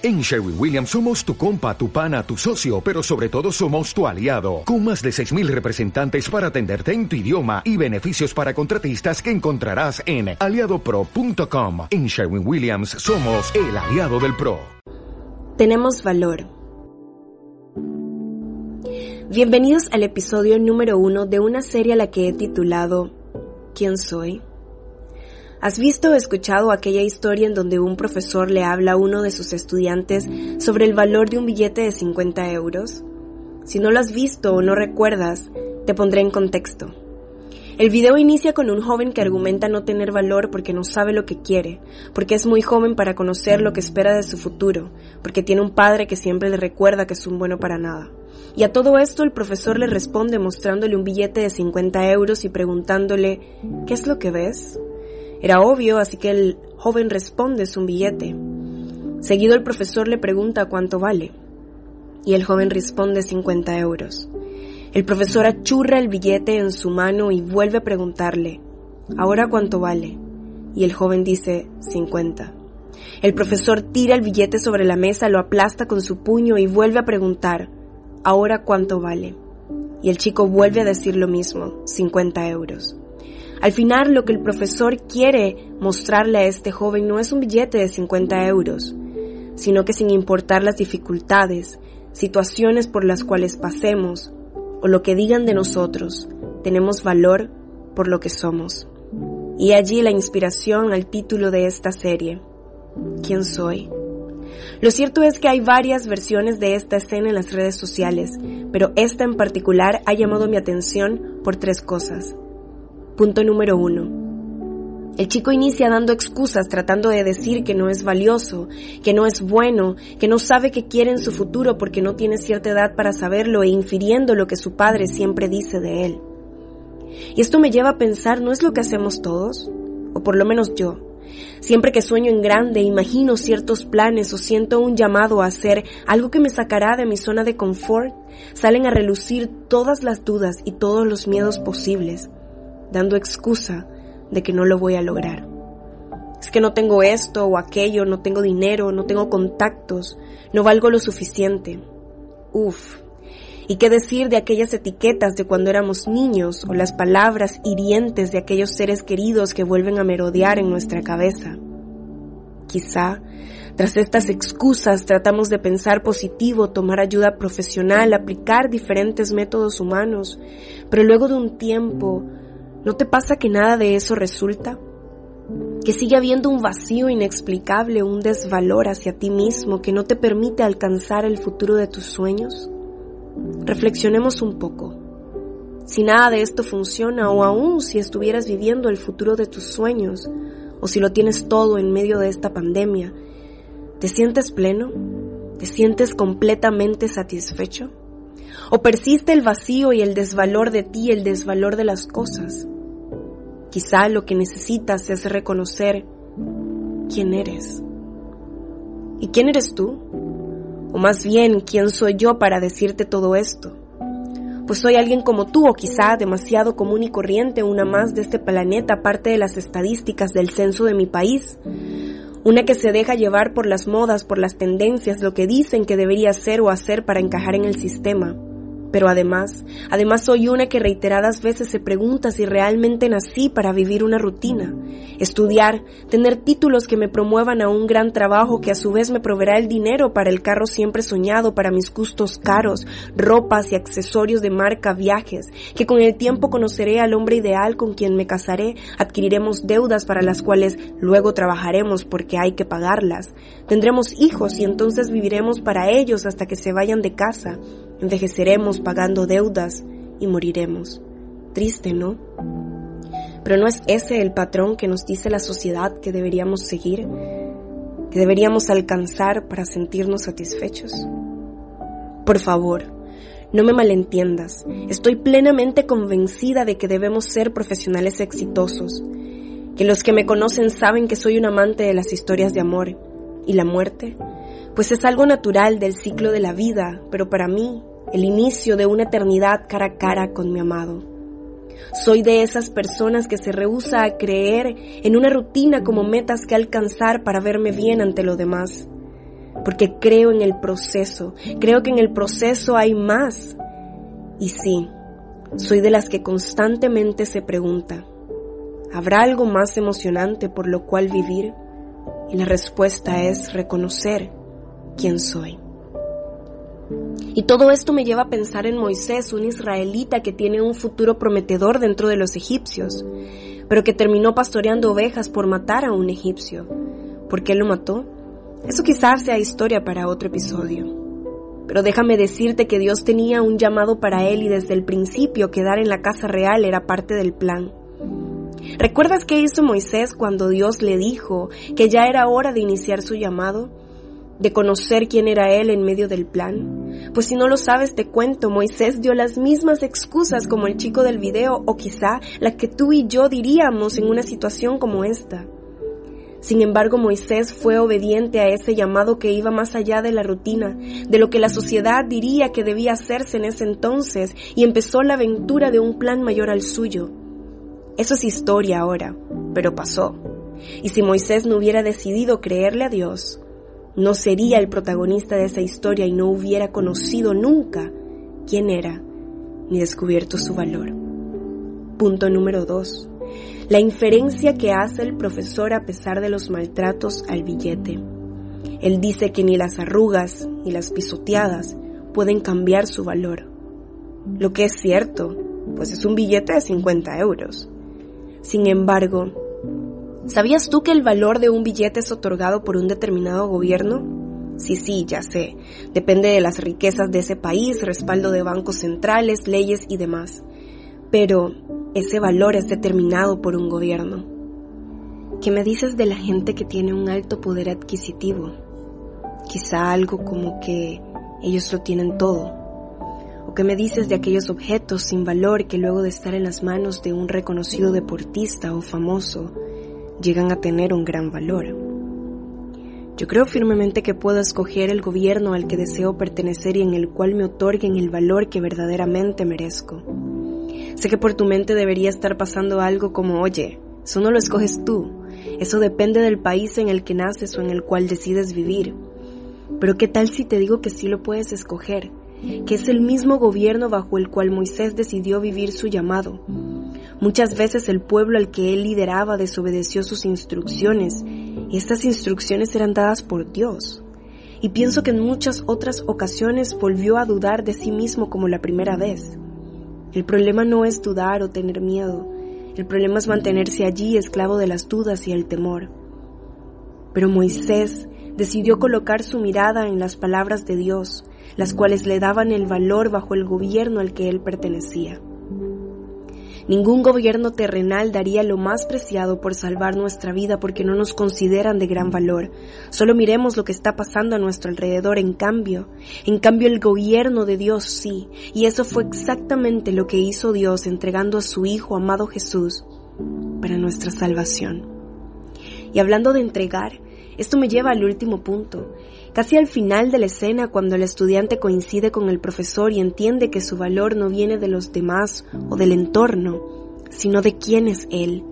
En Sherwin Williams somos tu compa, tu pana, tu socio, pero sobre todo somos tu aliado, con más de 6.000 representantes para atenderte en tu idioma y beneficios para contratistas que encontrarás en aliadopro.com. En Sherwin Williams somos el aliado del PRO. Tenemos valor. Bienvenidos al episodio número uno de una serie a la que he titulado ¿Quién soy? ¿Has visto o escuchado aquella historia en donde un profesor le habla a uno de sus estudiantes sobre el valor de un billete de 50 euros? Si no lo has visto o no recuerdas, te pondré en contexto. El video inicia con un joven que argumenta no tener valor porque no sabe lo que quiere, porque es muy joven para conocer lo que espera de su futuro, porque tiene un padre que siempre le recuerda que es un bueno para nada. Y a todo esto el profesor le responde mostrándole un billete de 50 euros y preguntándole, ¿qué es lo que ves? Era obvio, así que el joven responde es un billete. Seguido el profesor le pregunta cuánto vale. Y el joven responde 50 euros. El profesor achurra el billete en su mano y vuelve a preguntarle, ¿ahora cuánto vale? Y el joven dice 50. El profesor tira el billete sobre la mesa, lo aplasta con su puño y vuelve a preguntar, ¿ahora cuánto vale? Y el chico vuelve a decir lo mismo, 50 euros. Al final lo que el profesor quiere mostrarle a este joven no es un billete de 50 euros, sino que sin importar las dificultades, situaciones por las cuales pasemos o lo que digan de nosotros, tenemos valor por lo que somos. Y allí la inspiración al título de esta serie. ¿Quién soy? Lo cierto es que hay varias versiones de esta escena en las redes sociales, pero esta en particular ha llamado mi atención por tres cosas. Punto número uno. El chico inicia dando excusas tratando de decir que no es valioso, que no es bueno, que no sabe qué quiere en su futuro porque no tiene cierta edad para saberlo e infiriendo lo que su padre siempre dice de él. Y esto me lleva a pensar, ¿no es lo que hacemos todos? O por lo menos yo. Siempre que sueño en grande, imagino ciertos planes o siento un llamado a hacer algo que me sacará de mi zona de confort, salen a relucir todas las dudas y todos los miedos posibles dando excusa de que no lo voy a lograr. Es que no tengo esto o aquello, no tengo dinero, no tengo contactos, no valgo lo suficiente. Uf. ¿Y qué decir de aquellas etiquetas de cuando éramos niños o las palabras hirientes de aquellos seres queridos que vuelven a merodear en nuestra cabeza? Quizá, tras estas excusas, tratamos de pensar positivo, tomar ayuda profesional, aplicar diferentes métodos humanos, pero luego de un tiempo ¿No te pasa que nada de eso resulta? ¿Que sigue habiendo un vacío inexplicable, un desvalor hacia ti mismo que no te permite alcanzar el futuro de tus sueños? Reflexionemos un poco. Si nada de esto funciona o aún si estuvieras viviendo el futuro de tus sueños o si lo tienes todo en medio de esta pandemia, ¿te sientes pleno? ¿Te sientes completamente satisfecho? ¿O persiste el vacío y el desvalor de ti, el desvalor de las cosas? Quizá lo que necesitas es reconocer quién eres. ¿Y quién eres tú? O más bien, ¿quién soy yo para decirte todo esto? Pues soy alguien como tú o quizá demasiado común y corriente, una más de este planeta, aparte de las estadísticas del censo de mi país. Una que se deja llevar por las modas, por las tendencias, lo que dicen que debería ser o hacer para encajar en el sistema. Pero además, además soy una que reiteradas veces se pregunta si realmente nací para vivir una rutina, estudiar, tener títulos que me promuevan a un gran trabajo que a su vez me proveerá el dinero para el carro siempre soñado, para mis gustos caros, ropas y accesorios de marca, viajes, que con el tiempo conoceré al hombre ideal con quien me casaré, adquiriremos deudas para las cuales luego trabajaremos porque hay que pagarlas, tendremos hijos y entonces viviremos para ellos hasta que se vayan de casa, envejeceremos pagando deudas y moriremos. Triste, ¿no? Pero no es ese el patrón que nos dice la sociedad que deberíamos seguir, que deberíamos alcanzar para sentirnos satisfechos. Por favor, no me malentiendas, estoy plenamente convencida de que debemos ser profesionales exitosos, que los que me conocen saben que soy un amante de las historias de amor y la muerte pues es algo natural del ciclo de la vida, pero para mí, el inicio de una eternidad cara a cara con mi amado. Soy de esas personas que se rehúsa a creer en una rutina como metas que alcanzar para verme bien ante lo demás. porque creo en el proceso, creo que en el proceso hay más. Y sí, soy de las que constantemente se pregunta, ¿habrá algo más emocionante por lo cual vivir? Y la respuesta es reconocer quién soy. Y todo esto me lleva a pensar en Moisés, un israelita que tiene un futuro prometedor dentro de los egipcios, pero que terminó pastoreando ovejas por matar a un egipcio. ¿Por qué lo mató? Eso quizás sea historia para otro episodio. Pero déjame decirte que Dios tenía un llamado para él y desde el principio quedar en la casa real era parte del plan. ¿Recuerdas qué hizo Moisés cuando Dios le dijo que ya era hora de iniciar su llamado? De conocer quién era él en medio del plan? Pues si no lo sabes te cuento, Moisés dio las mismas excusas como el chico del video o quizá la que tú y yo diríamos en una situación como esta. Sin embargo, Moisés fue obediente a ese llamado que iba más allá de la rutina, de lo que la sociedad diría que debía hacerse en ese entonces, y empezó la aventura de un plan mayor al suyo. Eso es historia ahora, pero pasó. Y si Moisés no hubiera decidido creerle a Dios, no sería el protagonista de esa historia y no hubiera conocido nunca quién era ni descubierto su valor. Punto número 2. La inferencia que hace el profesor a pesar de los maltratos al billete. Él dice que ni las arrugas ni las pisoteadas pueden cambiar su valor. Lo que es cierto, pues es un billete de 50 euros. Sin embargo, ¿Sabías tú que el valor de un billete es otorgado por un determinado gobierno? Sí, sí, ya sé. Depende de las riquezas de ese país, respaldo de bancos centrales, leyes y demás. Pero ese valor es determinado por un gobierno. ¿Qué me dices de la gente que tiene un alto poder adquisitivo? Quizá algo como que ellos lo tienen todo. ¿O qué me dices de aquellos objetos sin valor que luego de estar en las manos de un reconocido deportista o famoso, llegan a tener un gran valor. Yo creo firmemente que puedo escoger el gobierno al que deseo pertenecer y en el cual me otorguen el valor que verdaderamente merezco. Sé que por tu mente debería estar pasando algo como, oye, eso no lo escoges tú, eso depende del país en el que naces o en el cual decides vivir. Pero ¿qué tal si te digo que sí lo puedes escoger? Que es el mismo gobierno bajo el cual Moisés decidió vivir su llamado, Muchas veces el pueblo al que él lideraba desobedeció sus instrucciones estas instrucciones eran dadas por Dios. Y pienso que en muchas otras ocasiones volvió a dudar de sí mismo como la primera vez. El problema no es dudar o tener miedo, el problema es mantenerse allí esclavo de las dudas y el temor. Pero Moisés decidió colocar su mirada en las palabras de Dios, las cuales le daban el valor bajo el gobierno al que él pertenecía. Ningún gobierno terrenal daría lo más preciado por salvar nuestra vida porque no nos consideran de gran valor. Solo miremos lo que está pasando a nuestro alrededor en cambio. En cambio el gobierno de Dios sí. Y eso fue exactamente lo que hizo Dios entregando a su Hijo amado Jesús para nuestra salvación. Y hablando de entregar, esto me lleva al último punto. Casi al final de la escena, cuando el estudiante coincide con el profesor y entiende que su valor no viene de los demás o del entorno, sino de quién es él,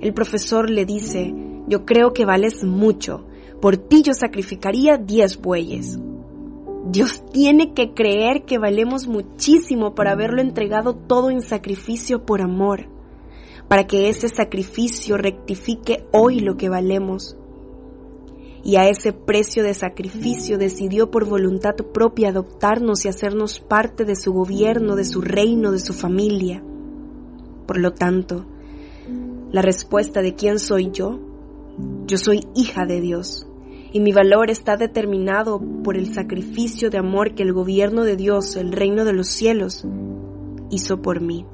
el profesor le dice, yo creo que vales mucho, por ti yo sacrificaría diez bueyes. Dios tiene que creer que valemos muchísimo por haberlo entregado todo en sacrificio por amor, para que ese sacrificio rectifique hoy lo que valemos y a ese precio de sacrificio decidió por voluntad propia adoptarnos y hacernos parte de su gobierno, de su reino, de su familia. Por lo tanto, la respuesta de quién soy yo, yo soy hija de Dios y mi valor está determinado por el sacrificio de amor que el gobierno de Dios, el reino de los cielos, hizo por mí.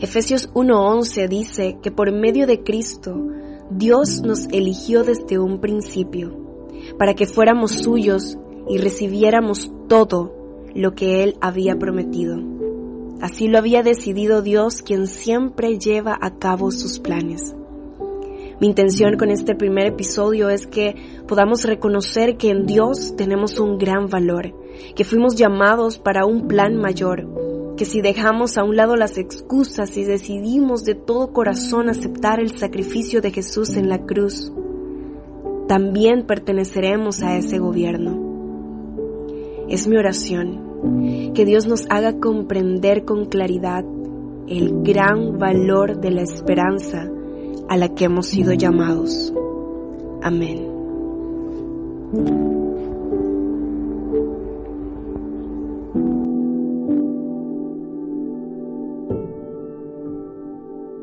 Efesios 1:11 dice que por medio de Cristo Dios nos eligió desde un principio para que fuéramos suyos y recibiéramos todo lo que Él había prometido. Así lo había decidido Dios quien siempre lleva a cabo sus planes. Mi intención con este primer episodio es que podamos reconocer que en Dios tenemos un gran valor, que fuimos llamados para un plan mayor, que si dejamos a un lado las excusas y decidimos de todo corazón aceptar el sacrificio de Jesús en la cruz, también perteneceremos a ese gobierno. Es mi oración que Dios nos haga comprender con claridad el gran valor de la esperanza a la que hemos sido llamados. Amén.